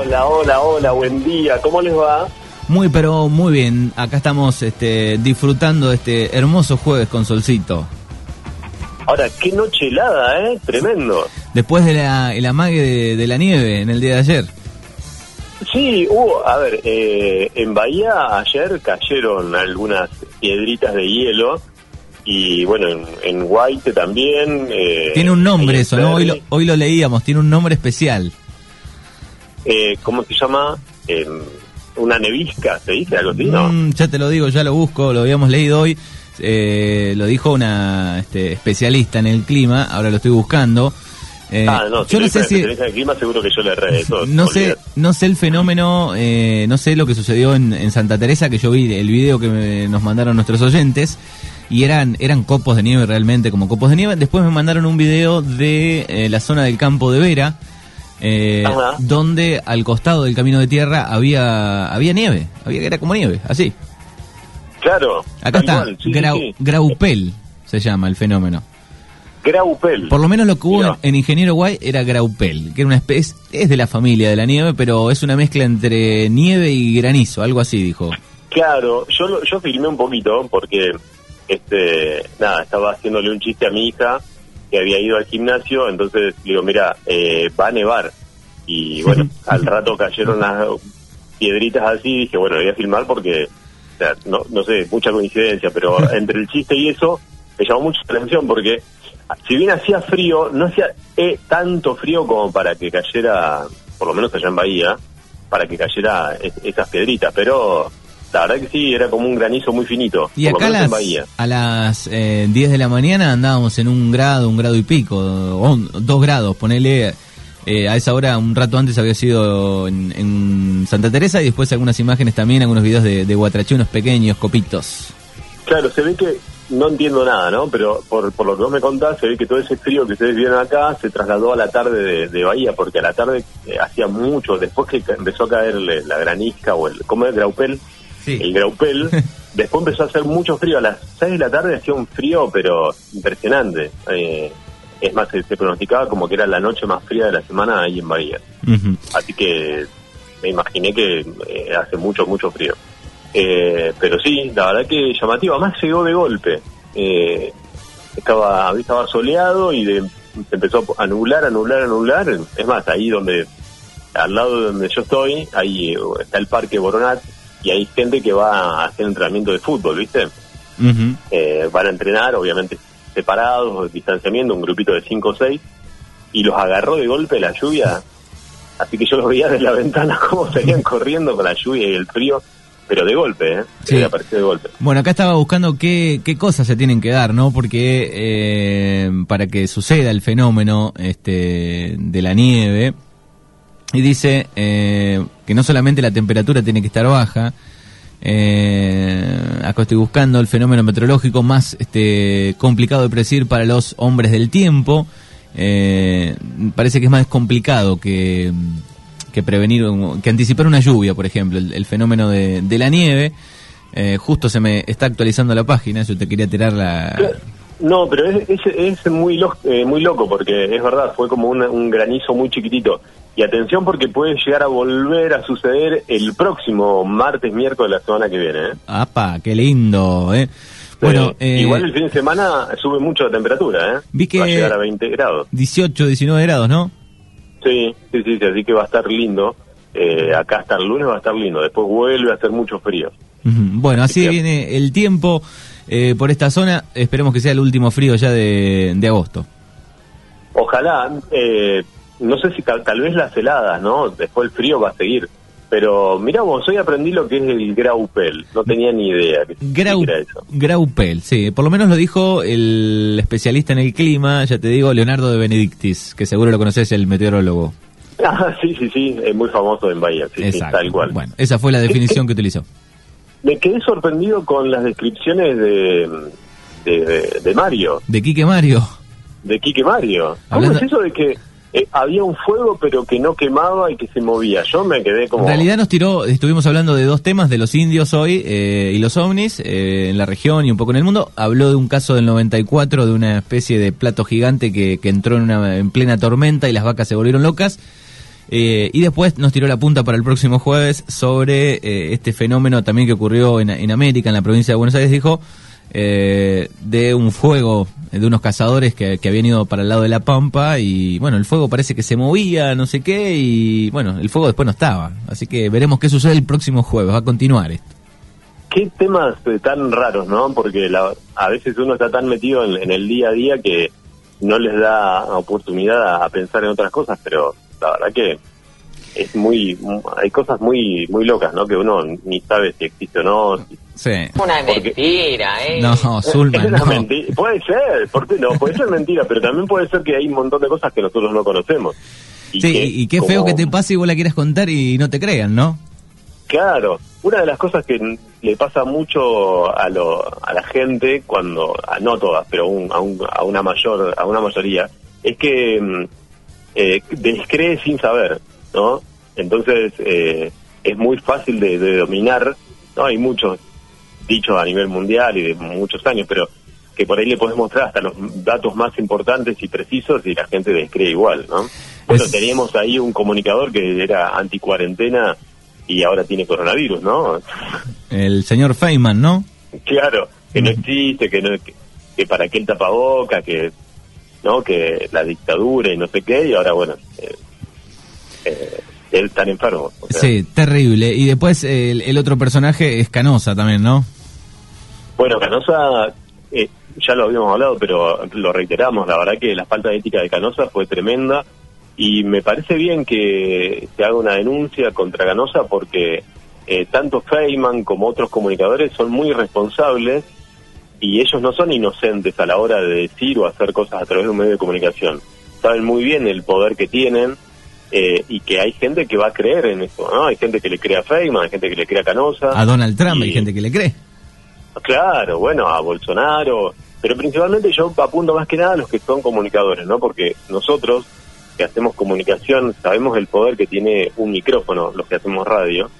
Hola, hola, hola, buen día. ¿Cómo les va? Muy, pero muy bien. Acá estamos este, disfrutando de este hermoso jueves con solcito. Ahora, qué noche helada, ¿eh? Tremendo. Después de la, el amague de, de la nieve en el día de ayer. Sí, hubo, a ver, eh, en Bahía ayer cayeron algunas piedritas de hielo y bueno, en, en Guaite también. eh, Tiene un nombre eso, ¿no? Hoy lo, hoy lo leíamos, tiene un nombre especial. Eh, ¿Cómo se llama? Eh, una nevisca, ¿se dice algo así? No. Mm, ya te lo digo, ya lo busco, lo habíamos leído hoy. Eh, lo dijo una este, especialista en el clima, ahora lo estoy buscando. Eh, ah, no, si yo no sé si... clima, seguro que yo le erré eso. No sé, no sé el fenómeno, eh, no sé lo que sucedió en, en Santa Teresa, que yo vi el video que me- nos mandaron nuestros oyentes, y eran, eran copos de nieve realmente, como copos de nieve. Después me mandaron un video de eh, la zona del campo de Vera, eh, donde al costado del camino de tierra había, había nieve, había era como nieve, así. Claro. Acá está, cual, sí, sí, grau- sí. graupel se llama el fenómeno. Graupel. Por lo menos lo que hubo Mirá. en, en Ingeniero Guay era graupel, que era una especie, es de la familia de la nieve, pero es una mezcla entre nieve y granizo, algo así dijo. Claro, yo yo filmé un poquito porque este nada, estaba haciéndole un chiste a mi hija que había ido al gimnasio, entonces le digo, mira, eh, va a nevar. Y bueno, al rato cayeron las piedritas así, dije, bueno, voy a filmar porque, o sea, no, no sé, mucha coincidencia, pero entre el chiste y eso me llamó mucho la atención porque si bien hacía frío, no hacía eh, tanto frío como para que cayera, por lo menos allá en Bahía, para que cayera es- esas piedritas, pero la verdad que sí, era como un granizo muy finito, Y acá las, a las eh, 10 de la mañana andábamos en un grado, un grado y pico, o un- dos grados, ponele... eh, a esa hora, un rato antes había sido en, en Santa Teresa y después algunas imágenes también, algunos videos de, de Guatraché, unos pequeños copitos. Claro, se ve que no entiendo nada, ¿no? Pero por, por lo que vos me contás, se ve que todo ese frío que ustedes vieron acá se trasladó a la tarde de, de Bahía, porque a la tarde eh, hacía mucho, después que empezó a caer le- la granisca o el, ¿cómo es? Graupel, Sí. el graupel, después empezó a hacer mucho frío, a las 6 de la tarde hacía un frío, pero impresionante. Eh, es más, se, se pronosticaba como que era la noche más fría de la semana ahí en Bahía. Así que me imaginé que eh, hace mucho, mucho frío. Eh, pero sí, la verdad que llamativo. Además llegó de golpe. Eh, estaba, estaba soleado y de- se empezó a nublar, a nublar, a nublar. Es más, ahí donde, al lado de donde yo estoy, ahí eh, está el Parque Boronat y hay gente que va a hacer entrenamiento de fútbol, ¿viste? Eh, van a entrenar, obviamente separados, distanciamiento, un grupito de 5 o 6, y los agarró de golpe la lluvia. Así que yo los veía desde la ventana cómo salían corriendo con la lluvia y el frío, pero de golpe, ¿eh? Sí. Sí. apareció de golpe. Bueno, acá estaba buscando qué, qué cosas se tienen que dar, ¿no? Porque eh, para que suceda el fenómeno este, de la nieve, y dice eh, que no solamente la temperatura tiene que estar baja, eh, acá estoy buscando el fenómeno meteorológico más este, complicado de predecir para los hombres del tiempo. Eh, parece que es más complicado que, que prevenir, que anticipar una lluvia, por ejemplo, el, el fenómeno de, de la nieve. Eh, justo se me está actualizando la página, yo te quería tirar la... No, pero es, es, es muy, lo- eh, muy loco porque es verdad, fue como una- un granizo muy chiquitito. Y atención porque puede llegar a volver a suceder el próximo martes, miércoles de la semana que viene. ¿eh? ¡Apa! ¡Qué lindo! ¿eh? Bueno, Eh, igual el fin de semana sube mucho la temperatura, ¿eh? Vi que- Va a llegar a 20 grados. 18, 19 grados, ¿no? Sí, sí, sí, sí, así que va a estar lindo. Eh, acá hasta el lunes va a estar lindo. Después vuelve a hacer mucho frío. Bueno, así Así que- viene el tiempo eh, por esta zona. Esperemos que sea el último frío ya de, de agosto. Ojalá, eh, no sé si tal, tal vez las heladas, ¿no? Después el frío va a seguir. Pero mira vos, hoy aprendí lo que es el graupel. No tenía ni idea que Grau, era eso. Graupel, sí. Por lo menos lo dijo el especialista en el clima, ya te digo, Leonardo de Benedictis, que seguro lo conoces, el meteorólogo. Ah, sí, sí, sí, es muy famoso en Bahía, sí, tal cual. Bueno, esa fue la definición que utilizó. Me quedé sorprendido con las descripciones de, de, de- de Mario, De Quique Mario. de Quique Mario. ¿Cómo Hablando- es eso de que eh, había un fuego pero que no quemaba y que se movía? Yo me quedé como... En realidad nos tiró, estuvimos hablando de dos temas, de los indios hoy eh, y los ovnis eh, en la región y un poco en el mundo. Habló de un caso del 94 de una especie de plato gigante que, que entró en, una, en plena tormenta y las vacas se volvieron locas. Eh, y después nos tiró la punta para el próximo jueves sobre eh, este fenómeno también que ocurrió en, en, América, en la provincia de Buenos Aires, dijo, eh, de un fuego de unos cazadores que, que, habían ido para el lado de la Pampa y bueno, el fuego parece que se movía, no sé qué, y bueno, el fuego después no estaba. Así que veremos qué sucede el próximo jueves, va a continuar esto. Qué temas tan raros, ¿no? Porque la, a veces uno está tan metido en, el día a día que no les da oportunidad a pensar en otras cosas, pero la verdad que es muy hay cosas muy muy locas no que uno ni sabe si existe o no sí una mentira eh no Zulman es una no. mentira. puede ser ¿por qué no? puede ser mentira pero también puede ser que hay un montón de cosas que nosotros no conocemos y sí que, y qué feo que te pase y vos la quieras contar y no te crean no claro una de las cosas que le pasa mucho a lo a la gente cuando a, no todas pero un, a, un, a una mayor a una mayoría es que eh, descree sin saber ¿no? Entonces eh, es muy fácil de, de, dominar, ¿no? Hay muchos dichos a nivel mundial y de muchos años, pero que por ahí le podés mostrar hasta los datos más importantes y precisos y la gente descree igual, ¿no? Bueno, es... teníamos ahí un comunicador que era anti-cuarentena y ahora tiene coronavirus, ¿no? El señor Feynman, ¿no? Claro, que no existe, que, no, que, que para qué el tapaboca, que no que la dictadura y no sé qué, y ahora, bueno... Eh, eh, él tan enfermo. O sea. Sí, terrible. Y después el, el, otro personaje es Canosa también, ¿no? Bueno, Canosa, eh, ya lo habíamos hablado, pero lo reiteramos, la verdad que la falta de ética de Canosa fue tremenda y me parece bien que se haga una denuncia contra Canosa porque eh, tanto Feynman como otros comunicadores son muy responsables y ellos no son inocentes a la hora de decir o hacer cosas a través de un medio de comunicación. Saben muy bien el poder que tienen eh, y que hay gente que va a creer en eso, ¿no? Hay gente que le cree a Feynman, hay gente que le cree a Canosa. A Donald Trump y, hay gente que le cree. Claro, bueno, a Bolsonaro, pero principalmente yo apunto más que nada a los que son comunicadores, ¿no? Porque nosotros que hacemos comunicación sabemos el poder que tiene un micrófono, los que hacemos radio,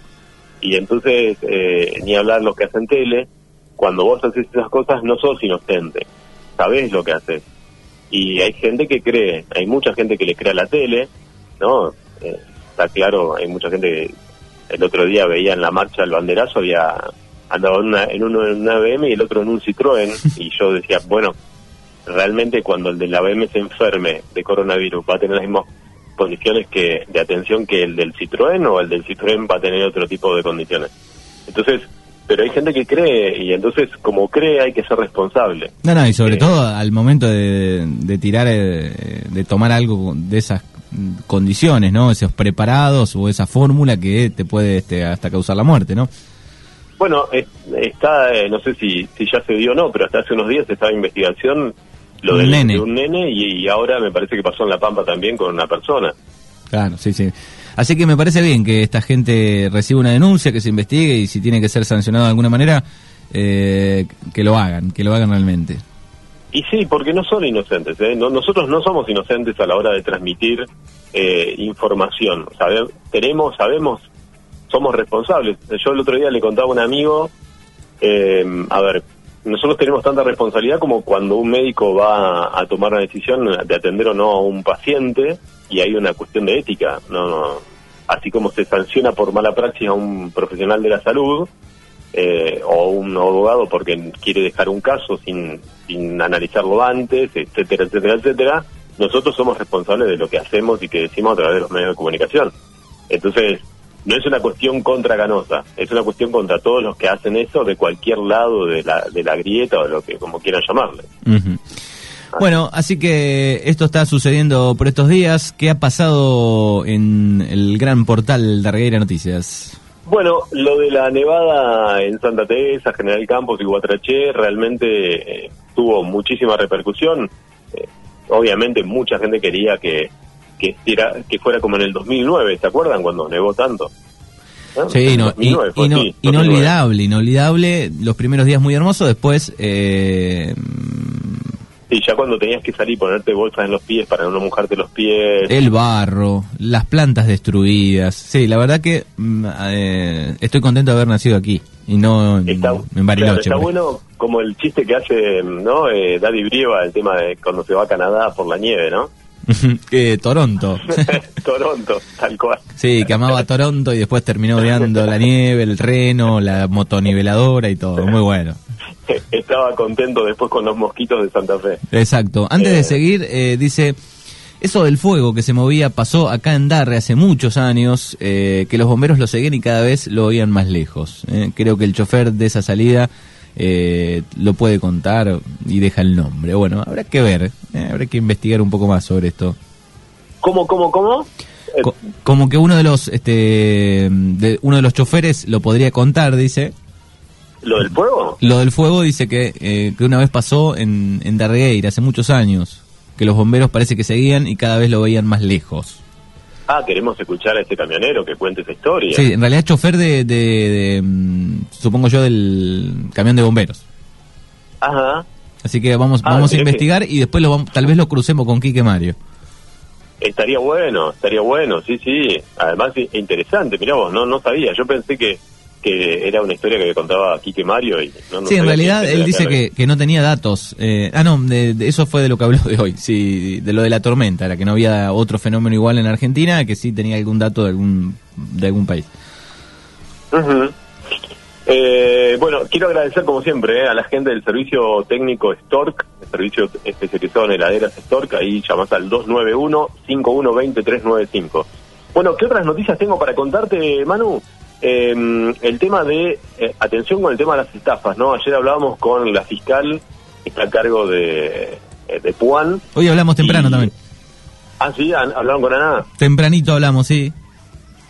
y entonces, eh, ni hablar los que hacen tele, cuando vos haces esas cosas no sos inocente, sabés lo que haces. Y hay gente que cree, hay mucha gente que le cree a la tele, ¿no? Eh, está claro, hay mucha gente que el otro día veía en la marcha el banderazo, había andado en, una, en uno en una BM y el otro en un Citroën, y yo decía, bueno, realmente cuando el de la BM se enferme de coronavirus va a tener las mismas condiciones que de atención que el del Citroën o el del Citroën va a tener otro tipo de condiciones. Entonces, pero hay gente que cree y entonces como cree hay que ser responsable. No, no, y sobre eh, todo al momento de, de tirar, eh, de tomar algo de esas condiciones, ¿no? Esos preparados o esa fórmula que te puede este, hasta causar la muerte, ¿no? Bueno, está, eh, no sé si, si ya se dio o no, pero hasta hace unos días estaba investigación lo del, nene. de un nene y, y, ahora me parece que pasó en La Pampa también con una persona. Claro, sí, sí. Así que me parece bien que esta gente reciba una denuncia, que se investigue y si tiene que ser sancionado de alguna manera, eh, que lo hagan, que lo hagan realmente. Y sí, porque no son inocentes. ¿eh? No, nosotros no somos inocentes a la hora de transmitir eh, información. Sabe, tenemos, sabemos, somos responsables. Yo el otro día le contaba a un amigo, eh, a ver, nosotros tenemos tanta responsabilidad como cuando un médico va a tomar la decisión de atender o no a un paciente y hay una cuestión de ética. No, no. Así como se sanciona por mala praxis a un profesional de la salud, eh, o un abogado porque quiere dejar un caso sin, analizarlo antes, etcétera, etcétera, etcétera, nosotros somos responsables de lo que hacemos y que decimos a través de los medios de comunicación. Entonces, no es una cuestión contra Canosa, es una cuestión contra todos los que hacen eso de cualquier lado de la, de la grieta o de lo que como quieran llamarle. Uh. Bueno, así que esto está sucediendo por estos días. ¿Qué ha pasado en el gran portal de Regueira Noticias? Bueno, lo de la nevada en Santa Teresa, General Campos y Guatraché realmente eh, tuvo muchísima repercusión. Eh, obviamente mucha gente quería que, que, era, que fuera como en el 2009, ¿se acuerdan cuando nevó tanto? ¿No? Sí, no, y, y no, inolvidable, inolvidable. Los primeros días muy hermosos, después... Eh, Sí, ya cuando tenías que salir y ponerte bolsas en los pies para no mojarte los pies. El barro, las plantas destruidas. Sí, la verdad que eh, estoy contento de haber nacido aquí y no está, en Bariloche. Claro, está bueno como el chiste que hace no eh, Daddy Brieva, el tema de cuando se va a Canadá por la nieve, ¿no? Uh eh, Toronto. Toronto, tal cual. Sí, que amaba Toronto y después terminó odiando la nieve, el reno, la motoniveladora y todo. Muy bueno. Estaba contento después con los mosquitos de Santa Fe. Exacto. Antes de Eh. seguir, eh, dice, eso del fuego que se movía pasó acá en Darre hace muchos años, eh, que los bomberos lo seguían y cada vez lo oían más lejos. eh. Creo que el chofer de esa salida eh, lo puede contar y deja el nombre. Bueno, habrá que ver, habrá que investigar un poco más sobre esto. ¿Cómo, cómo, cómo? Eh, Co- como que uno de los este de, uno de los choferes lo podría contar dice ¿Lo del fuego? lo del fuego dice que, eh, que una vez pasó en, en Darregueira hace muchos años que los bomberos parece que seguían y cada vez lo veían más lejos Ah, queremos escuchar a este camionero que cuente esa historia. sí en realidad chofer de, de- de, mm, supongo yo del camión de bomberos Ajá. Así que vamos Ah, vamos a que- investigar y después lo vamos- tal vez lo crucemos con Quique Mario Estaría bueno, estaría bueno, sí, sí. Además, interesante, mirá vos, no, no sabía. Yo pensé que, que era una historia que me contaba Quique Mario. Y no, no sí, en realidad él dice que, que no tenía datos. Eh, ah, no, de, de- eso fue de lo que habló de hoy, sí, de lo de la tormenta, era que no había otro fenómeno igual en Argentina, que sí tenía algún dato de algún, de algún país. Ujú. Eh, bueno, quiero agradecer como siempre eh, a la gente del servicio técnico Stork, el servicio especializado en heladeras Stork, ahí llamás al 291-5120-395. Bueno, ¿qué otras noticias tengo para contarte, Manu? Eh, el tema de, eh, atención con el tema de las estafas, ¿no? Ayer hablábamos con la fiscal que está a cargo de, eh, de Puan. Hoy hablamos temprano Y- también. Ah, sí, ¿Han- hablaron con Ana. Tempranito hablamos, sí.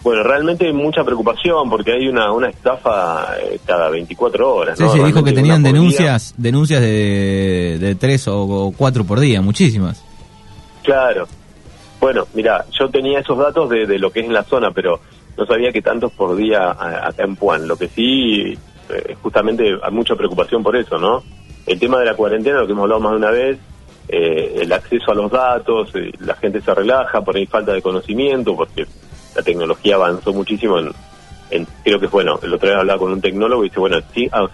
Bueno, realmente hay mucha preocupación porque hay una, una estafa eh, cada 24 horas. Sí, ¿no? sí, dijo que tenían día. denuncias, denuncias de, de tres o, o cuatro por día, muchísimas. Claro. Bueno, mira, yo tenía esos datos de, de lo que es en la zona, pero no sabía que tantos por día a- acá en Puan. Lo que sí, eh, justamente hay mucha preocupación por eso, ¿no? El tema de la cuarentena, lo que hemos hablado más de una vez, eh, el acceso a los datos, eh, la gente se relaja, por ahí falta de conocimiento, porque la tecnología avanzó muchísimo en, en- creo que bueno, el otro día hablaba con un tecnólogo y dice, bueno, sí, ah,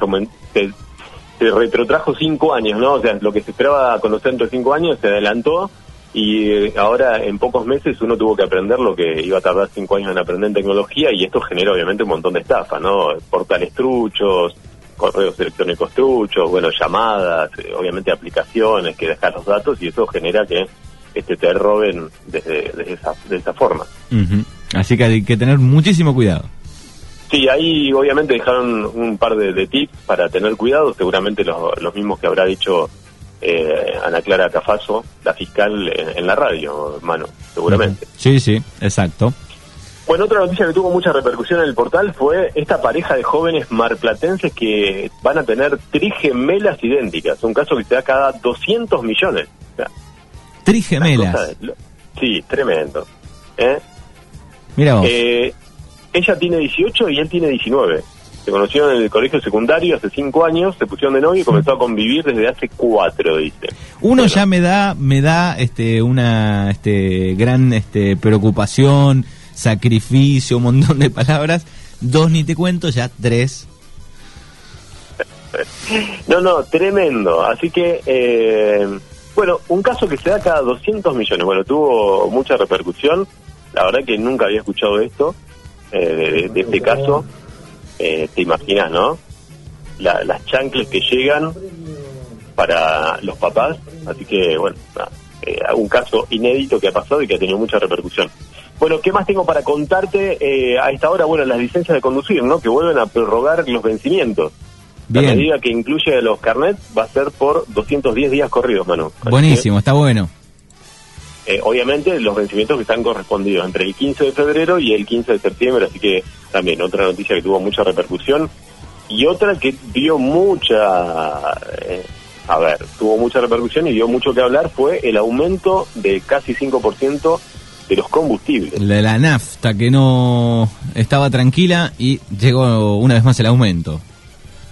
se retrotrajo cinco años, ¿no? O sea, lo que se esperaba conocer entre cinco años se adelantó y eh, ahora en pocos meses uno tuvo que aprender lo que iba a tardar cinco años en aprender en tecnología y esto genera obviamente un montón de estafa, ¿no? Portales truchos, correos electrónicos truchos, bueno, llamadas, eh, obviamente aplicaciones que dejan los datos y eso genera que este te roben desde, desde esa, de esa forma. Ujú. Así que hay que tener muchísimo cuidado. Sí, ahí obviamente dejaron un par de, de tips para tener cuidado, seguramente los, los mismos que habrá dicho eh, Ana Clara Cafaso, la fiscal en, en la radio, mano, seguramente. Sí, sí, exacto. Bueno, otra noticia que tuvo mucha repercusión en el portal fue esta pareja de jóvenes marplatenses que van a tener trigemelas idénticas, un caso que se da cada 200 millones. O sea, Trigemelas. lo- Sí, tremendo. ¿eh? Mira vos. Eh, ella tiene 18 y él tiene 19. Se conocieron en el colegio secundario hace 5 años, se pusieron de novio y comenzó a convivir desde hace 4, dice. Uno Bueno, ya me da, me da este, una este, gran este, preocupación, sacrificio, un montón de palabras. Dos ni te cuento, ya tres. No, no, tremendo. Así que, eh, bueno, un caso que se da cada 200 millones. Bueno, tuvo mucha repercusión. La verdad que nunca había escuchado esto, eh, de, de este caso. Eh, te imaginas, ¿no? La- las chanclas que llegan para los papás. Así que, bueno, nada, eh, un caso inédito que ha pasado y que ha tenido mucha repercusión. Bueno, ¿qué más tengo para contarte eh, a esta hora? Bueno, las licencias de conducir, ¿no? Que vuelven a prorrogar los vencimientos. La Bien, medida que incluye los carnets va a ser por 210 días corridos, Manu. Así buenísimo, está bueno. Eh, obviamente los vencimientos que están correspondidos entre el 15 de febrero y el 15 de septiembre, así que también otra noticia que tuvo mucha repercusión y otra que dio mucha, eh, a ver, tuvo mucha repercusión y dio mucho que hablar fue el aumento de casi 5% de los combustibles. La, la nafta que no estaba tranquila y llegó una vez más el aumento.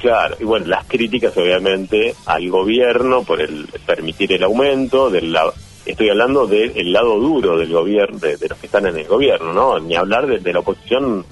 Claro, y bueno, las críticas obviamente al gobierno por el permitir el aumento, del la- estoy hablando del lado duro del gobierno, de, de los que están en el gobierno, ¿no? Ni hablar de, de la oposición,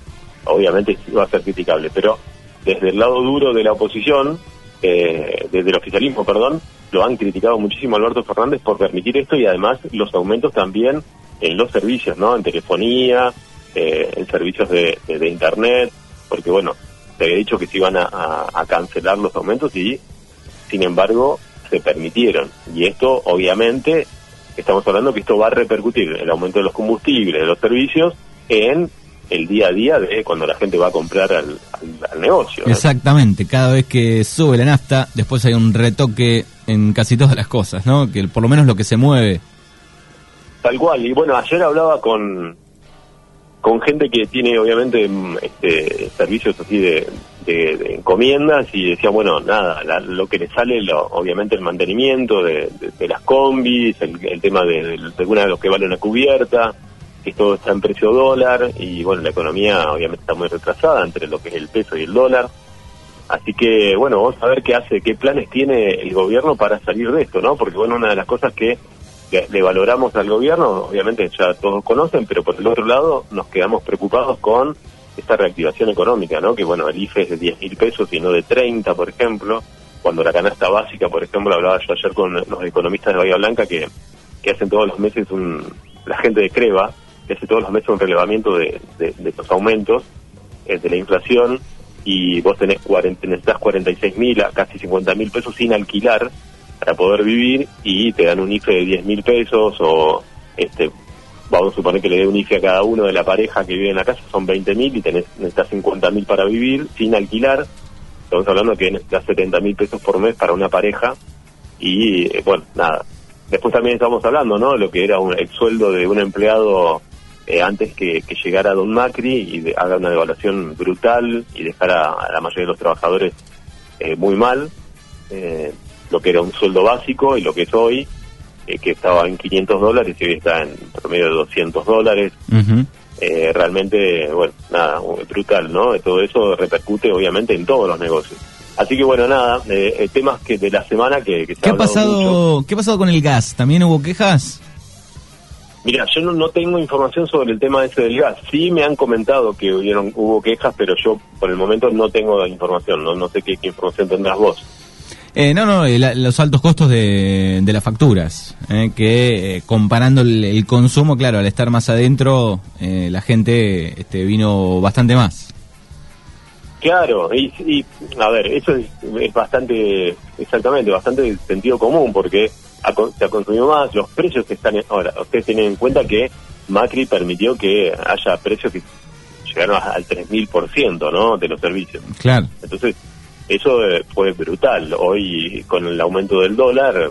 obviamente va a ser criticable, pero desde el lado duro de la oposición, eh, desde el oficialismo, perdón, lo han criticado muchísimo Alberto Fernández por permitir esto y además los aumentos también en los servicios, ¿no? En telefonía, eh, en servicios de, Internet, porque bueno, se había dicho que se iban a, cancelar los aumentos y sin embargo se permitieron. Y esto obviamente, estamos hablando que esto va a repercutir el aumento de los combustibles, de los servicios, en el día a día de cuando la gente va a comprar al, negocio. Exactamente, cada vez que sube la nafta, después hay un retoque en casi todas las cosas, ¿no? Que por lo menos lo que se mueve. Tal cual, y bueno, ayer hablaba con, con gente que tiene obviamente mm, este, servicios así de, encomiendas y decía, bueno, nada, lo que le sale, lo, obviamente el mantenimiento de, las combis, el, tema de, de, alguna de los que vale una cubierta, que todo está en precio dólar y bueno, la economía obviamente está muy retrasada entre lo que es el peso y el dólar. Así que bueno, vamos a ver qué hace, qué planes tiene el gobierno para salir de esto, ¿no? Porque bueno, una de las cosas que le valoramos al gobierno, obviamente ya todos conocen, pero por el otro lado nos quedamos preocupados con esta reactivación económica, ¿no? Que bueno, el IFE es de 10 mil pesos y no de 30, por ejemplo, cuando la canasta básica, por ejemplo, hablaba yo ayer con los economistas de Bahía Blanca que, que hacen todos los meses un, la gente de Creva, que hace todos los meses un relevamiento de, los aumentos eh, de la inflación y vos tenés 40, necesitas 46 mil a casi 50 mil pesos sin alquilar para poder vivir y te dan un IFE de 10 mil pesos o este vamos a suponer que le dé un IFE a cada uno de la pareja que vive en la casa, son 20 mil y tenés, necesitas 50 mil para vivir sin alquilar. Estamos hablando que necesitas 70 mil pesos por mes para una pareja y eh, bueno, nada. Después también estamos hablando, ¿no? Lo que era un, el sueldo de un empleado eh, antes que, llegara Don Macri y haga una devaluación brutal y dejara a la mayoría de los trabajadores eh, muy mal, eh, lo que era un sueldo básico y lo que es hoy, que estaba en 500 dólares y hoy está en promedio de 200 dólares. realmente, bueno, nada, brutal, ¿no? Todo eso repercute obviamente en todos los negocios. Así que bueno, nada, temas que de la semana que, ¿Qué ha pasado? ¿Qué ha pasado con el gas? ¿También hubo quejas? Mira, yo no, tengo información sobre el tema ese del gas. Sí me han comentado que hubieron, hubo quejas, pero yo por el momento no tengo información. No, no sé qué, información tendrás vos. Eh, no, no, los altos costos de, de las facturas, eh, que eh, comparando el, consumo, claro, al estar más adentro, la gente este, vino bastante más. Claro, y, a ver, eso es, es, bastante, exactamente, bastante sentido común, porque se ha consumido más, los precios que están... Ahora, ustedes tienen en cuenta que Macri permitió que haya precios que llegaron al 3.000%, ¿no?, de los servicios. Claro. Entonces, eso eh, fue brutal. Hoy, con el aumento del dólar,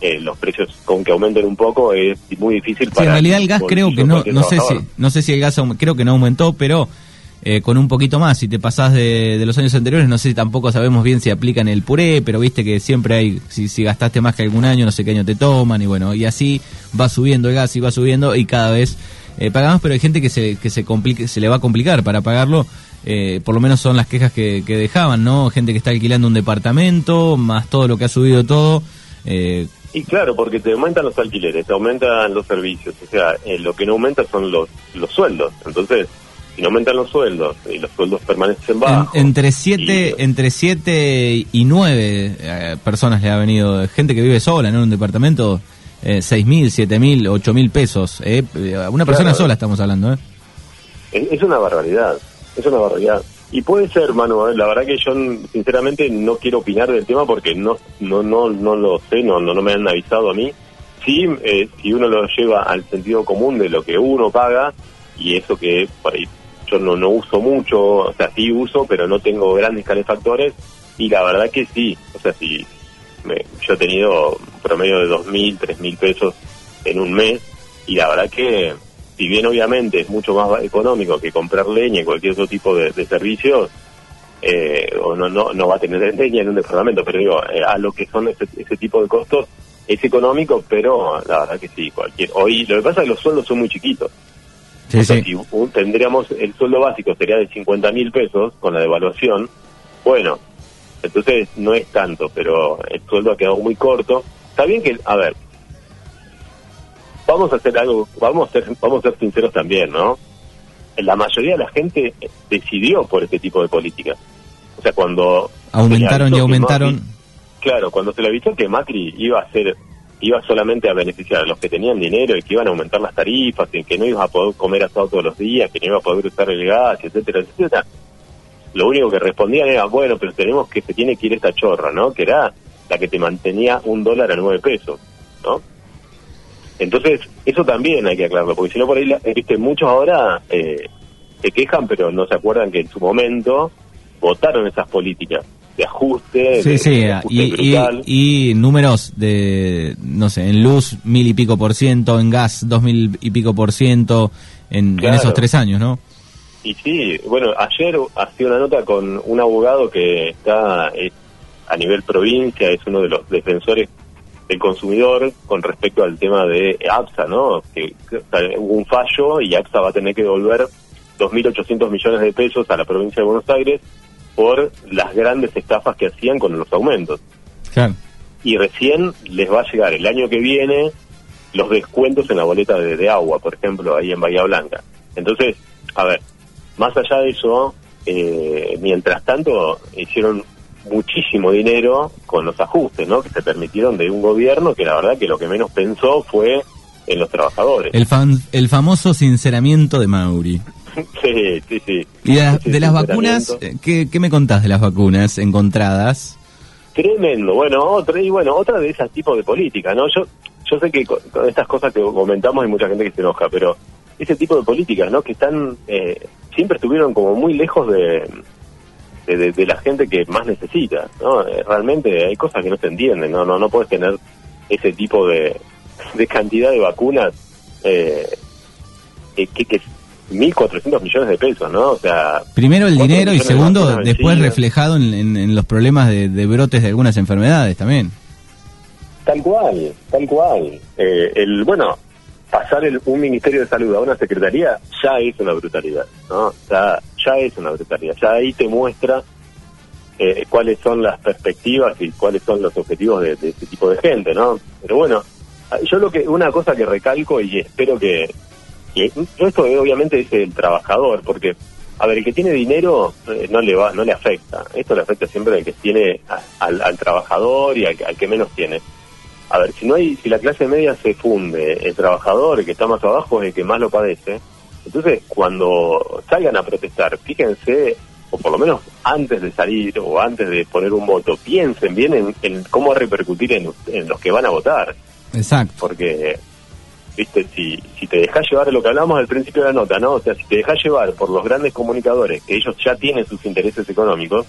eh, los precios con que aumenten un poco es muy difícil para... Sí, en realidad el gas creo que no, no sé si, no sé si el gas creo que no aumentó, pero eh, con un poquito más. Si te pasás de, los años anteriores, no sé si tampoco sabemos bien si aplican el puré, pero viste que siempre hay, si, si gastaste más que algún año, no sé qué año te toman, y bueno, y así va subiendo el gas y va subiendo y cada vez eh, pagamos, pero hay gente que se, que se, complique, se le va a complicar para pagarlo. Eh, por lo menos son las quejas que, que, dejaban, ¿no? Gente que está alquilando un departamento, más todo lo que ha subido todo. Eh, y claro, porque te aumentan los alquileres, te aumentan los servicios, o sea, lo que no aumenta son los, los sueldos. Entonces, si no aumentan los sueldos y los sueldos permanecen bajos. entre 7 y... entre siete y 9 eh, personas le ha venido, gente que vive sola en un departamento, eh, seis mil, siete mil, ocho mil pesos. Eh, eh, una persona sola estamos hablando. ¿eh? Es una barbaridad, es una barbaridad. Y puede ser, Manu, la verdad que yo sinceramente no quiero opinar del tema porque no no no no lo sé, no no, no me han avisado a mí. Sí, si uno lo lleva al sentido común de lo que uno paga y eso que por ahí yo no, no uso mucho, o sea, sí uso, pero no tengo grandes calefactores y la verdad que sí, o sea, si yo he tenido promedio de 2.000, 3.000 pesos en un mes y la verdad que si bien obviamente es mucho más económico que comprar leña y cualquier otro tipo de, servicios, eh, o no, no, no va a tener leña en un departamento, pero digo, eh, a lo que son ese, ese tipo de costos es económico, pero la verdad que sí, cualquier. Hoy lo que pasa es que los sueldos son muy chiquitos. Si tendríamos el sueldo básico sería de 50 mil pesos con la devaluación, bueno, entonces no es tanto, pero el sueldo ha quedado muy corto. Está bien que, a ver, vamos a hacer algo, vamos a ser, vamos a ser sinceros también, ¿no? La mayoría de la gente decidió por este tipo de políticas. O sea, cuando aumentaron y aumentaron. claro, cuando se le avisó que Macri iba a hacer iba solamente a beneficiar a los que tenían dinero y que iban a aumentar las tarifas, y que no ibas a poder comer asado todos los días, que no iba a poder usar el gas, etcétera, etcétera. Lo único que respondían era, bueno, pero tenemos que se tiene que ir esta chorra, ¿no? Que era la que te mantenía un dólar a nueve pesos, ¿no? Entonces, eso también hay que aclararlo, porque si no por ahí, viste, muchos ahora eh, se quejan, pero no se acuerdan que en su momento votaron esas políticas de ajuste. Sí, sí, y, y, números de, no sé, en luz mil y pico por ciento, en gas dos mil y pico por ciento, en, esos tres años, ¿no? Y sí, bueno, ayer hacía una nota con un abogado que está a nivel provincia, es uno de los defensores del consumidor con respecto al tema de APSA, ¿no? Que, hubo un fallo y APSA va a tener que devolver 2.800 millones de pesos a la provincia de Buenos Aires por las grandes estafas que hacían con los aumentos. Y recién les va a llegar el año que viene los descuentos en la boleta de, agua, por ejemplo, ahí en Bahía Blanca. Entonces, a ver, más allá de eso, eh, mientras tanto hicieron muchísimo dinero con los ajustes, ¿no? Que se permitieron de un gobierno que la verdad que lo que menos pensó fue en los trabajadores. El, fan, el famoso sinceramiento de Mauri. Sí, sí, sí. ¿Y de, las vacunas? Eh, ¿qué, ¿Qué me contás de las vacunas encontradas? Tremendo. Bueno, otra, y bueno, otra de esas tipos de política, ¿no? Yo, yo sé que con, estas cosas que comentamos hay mucha gente que se enoja, pero ese tipo de políticas, ¿no? Que están, eh, siempre estuvieron como muy lejos de, de, la gente que más necesita, ¿no? Eh, realmente hay cosas que no se entienden, ¿no? No, no puedes tener ese tipo de, de cantidad de vacunas eh, que, que 1.400 millones de pesos, ¿no? O sea... Primero el dinero y segundo, después reflejado en, los problemas de, brotes de algunas enfermedades también. Tal cual, tal cual. Eh, el Bueno, pasar el, un Ministerio de Salud a una Secretaría ya es una brutalidad, ¿no? Ya, ya es una brutalidad. Ya ahí te muestra eh, cuáles son las perspectivas y cuáles son los objetivos de, de este tipo de gente, ¿no? Pero bueno, yo lo que una cosa que recalco y espero que, y esto obviamente es el trabajador, porque, a ver, el que tiene dinero eh, no le va, no le afecta. Esto le afecta siempre al que tiene, al, trabajador y al, que menos tiene. A ver, si no hay, si la clase media se funde, el trabajador, el que está más abajo, es el que más lo padece. Entonces, cuando salgan a protestar, fíjense, o por lo menos antes de salir o antes de poner un voto, piensen bien en, cómo repercutir en, en los que van a votar. Exacto. Porque viste, si, si te dejas llevar lo que hablamos al principio de la nota, ¿no? O sea, si te dejas llevar por los grandes comunicadores, que ellos ya tienen sus intereses económicos,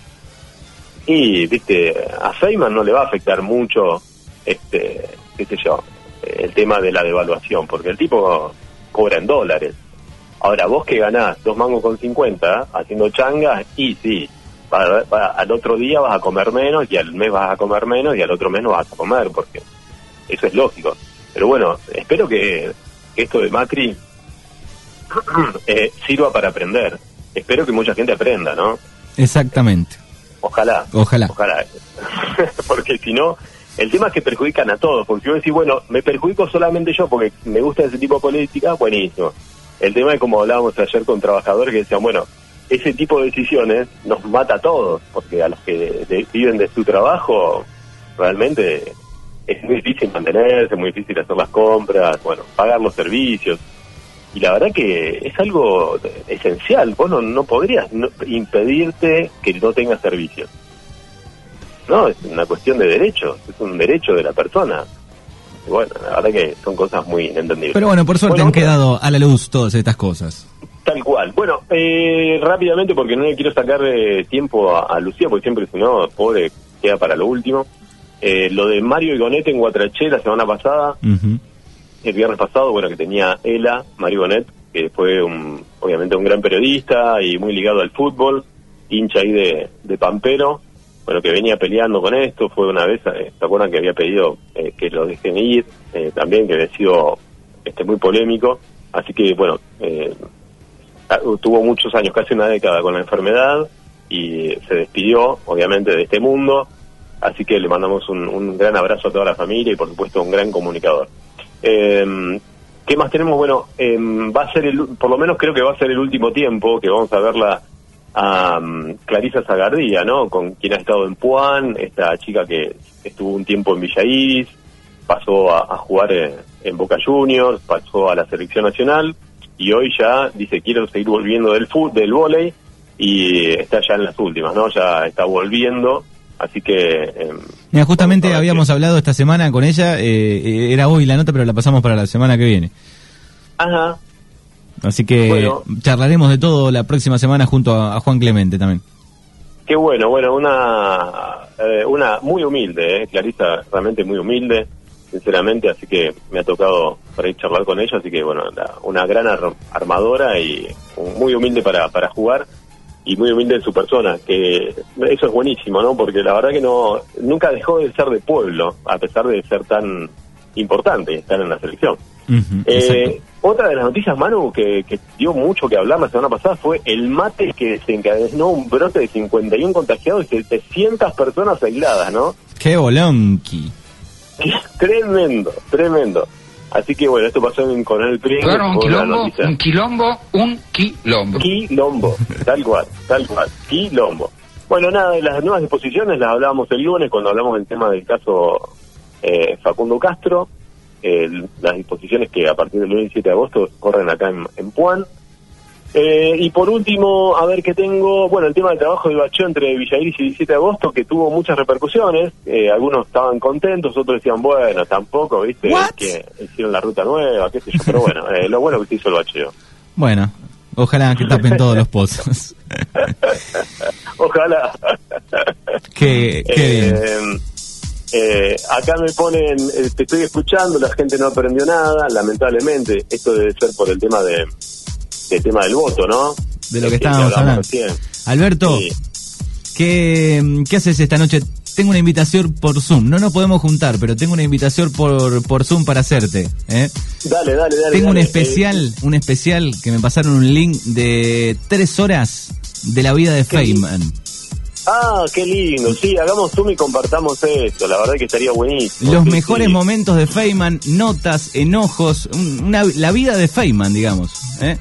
y, viste, a Feynman no le va a afectar mucho, este, qué sé yo, el tema de la devaluación, porque el tipo cobra en dólares. Ahora, vos que ganás dos mangos con 50 haciendo changas, y sí, al otro día vas a comer menos, y al mes vas a comer menos, y al otro mes no vas a comer, porque eso es lógico. Pero bueno, espero que, esto de Macri eh, sirva para aprender. Espero que mucha gente aprenda, ¿no? Exactamente. Ojalá. Ojalá. Ojalá. porque si no, el tema es que perjudican a todos. Porque yo decir, bueno, me perjudico solamente yo porque me gusta ese tipo de política, buenísimo. El tema es como hablábamos ayer con trabajadores que decían, bueno, ese tipo de decisiones nos mata a todos, porque a los que viven de su trabajo, realmente es muy difícil mantenerse, muy difícil hacer las compras, bueno, pagar los servicios. Y la verdad que es algo esencial. Vos no, podrías impedirte que no tengas servicios. No, es una cuestión de derechos, es un derecho de la persona. bueno, la verdad que son cosas muy inentendibles. Pero bueno, por suerte han quedado a la luz todas estas cosas. Tal cual. Bueno, eh, rápidamente, porque no le quiero sacar eh, tiempo a, a, Lucía, porque siempre si no, pobre, queda para lo último. Eh, lo de Mario Gonet en Guatraché la semana pasada, el viernes pasado, bueno, que tenía Ela, Mario Gonet, que fue un, obviamente un gran periodista y muy ligado al fútbol, hincha ahí de, de Pampero, bueno, que venía peleando con esto, fue una vez, eh, ¿se acuerdan que había pedido eh, que lo dejen ir? también que había sido este, muy polémico, así que bueno, tuvo muchos años, casi una década con la enfermedad y se despidió, obviamente, de este mundo Así que le mandamos un, gran abrazo a toda la familia y por supuesto un gran comunicador. Eh, ¿Qué más tenemos? Bueno, em, va a ser el, por lo menos creo que va a ser el último tiempo que vamos a verla a um, Clarisa Zagardía, ¿no? Con quien ha estado en Puan, esta chica que estuvo un tiempo en Villa pasó a, jugar en, Boca Juniors, pasó a la selección nacional y hoy ya dice quiero seguir volviendo del fútbol, del vóley y está ya en las últimas, ¿no? Ya está volviendo, así que... Em, Mira, justamente habíamos hablado esta semana con ella, eh, eh, era hoy la nota, pero la pasamos para la semana que viene. Ajá. Así que charlaremos de todo la próxima semana junto a, Juan Clemente también. Qué bueno, bueno, una, eh, una muy humilde, eh, Clarisa, realmente muy humilde, sinceramente, así que me ha tocado para ir charlar con ella, así que bueno, una gran armadora y muy humilde para, para jugar y muy humilde en su persona, que eso es buenísimo, ¿no? Porque la verdad que no nunca dejó de ser de pueblo, a pesar de ser tan importante estar en la selección. eh, otra de las noticias, Manu, que, dio mucho que hablar la semana pasada fue el mate que se encadenó un brote de 51 contagiados y 700 personas aisladas, ¿no? ¡Qué bolonqui! tremendo, tremendo. Así que bueno, esto pasó en Coronel Prieto. Claro, un quilombo, un quilombo, un quilombo. Quilombo, tal cual, tal cual, quilombo. Bueno, nada, de las nuevas disposiciones las hablábamos el lunes cuando hablamos del tema del caso eh, Facundo Castro las disposiciones que a partir del 27 de agosto corren acá en, en Puan. Eh, y por último, a ver qué tengo, bueno, el tema del trabajo de Bachó entre Villairis y 17 de agosto, que tuvo muchas repercusiones, eh, algunos estaban contentos, otros decían, bueno, tampoco, viste, que hicieron la ruta nueva, qué sé yo, pero bueno, eh, lo bueno que se hizo el bacheo. Bueno, ojalá que tapen todos los pozos. ojalá. qué, qué bien. Eh, acá me ponen, eh, te estoy escuchando, la gente no aprendió nada, lamentablemente, esto debe ser por el tema de el tema del voto, ¿no? De lo que estábamos hablando. Alberto, ¿qué, ¿qué haces esta noche? Tengo una invitación por Zoom. No nos podemos juntar, pero tengo una invitación por, por Zoom para hacerte. ¿eh? Dale, dale, dale. Tengo un especial, eh, un especial que me pasaron un link de tres horas de la vida de Feynman. Ah, qué lindo. Sí, hagamos Zoom y compartamos esto. La verdad que estaría buenísimo. Los mejores momentos de Feynman, notas, enojos, una, la vida de Feynman, digamos. ¿eh?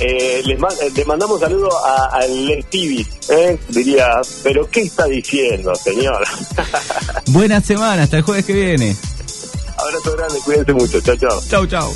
eh les, eh, mandamos saludos al Stevie, ¿eh? diría, pero ¿qué está diciendo, señor? Buena semana, hasta el jueves que viene. Abrazo grande, cuídense mucho, chao, chao. Chao, chao.